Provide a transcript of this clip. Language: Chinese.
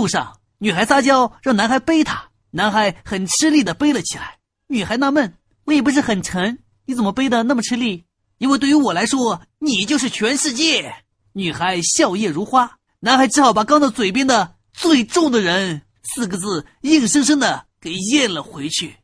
路上女孩撒娇让男孩背她。男孩很吃力的背了起来。女孩纳闷我也不是很沉你怎么背的那么吃力？因为对于我来说你就是全世界。女孩笑靥如花男孩只好把刚到嘴边的最重的人四个字硬生生的给咽了回去。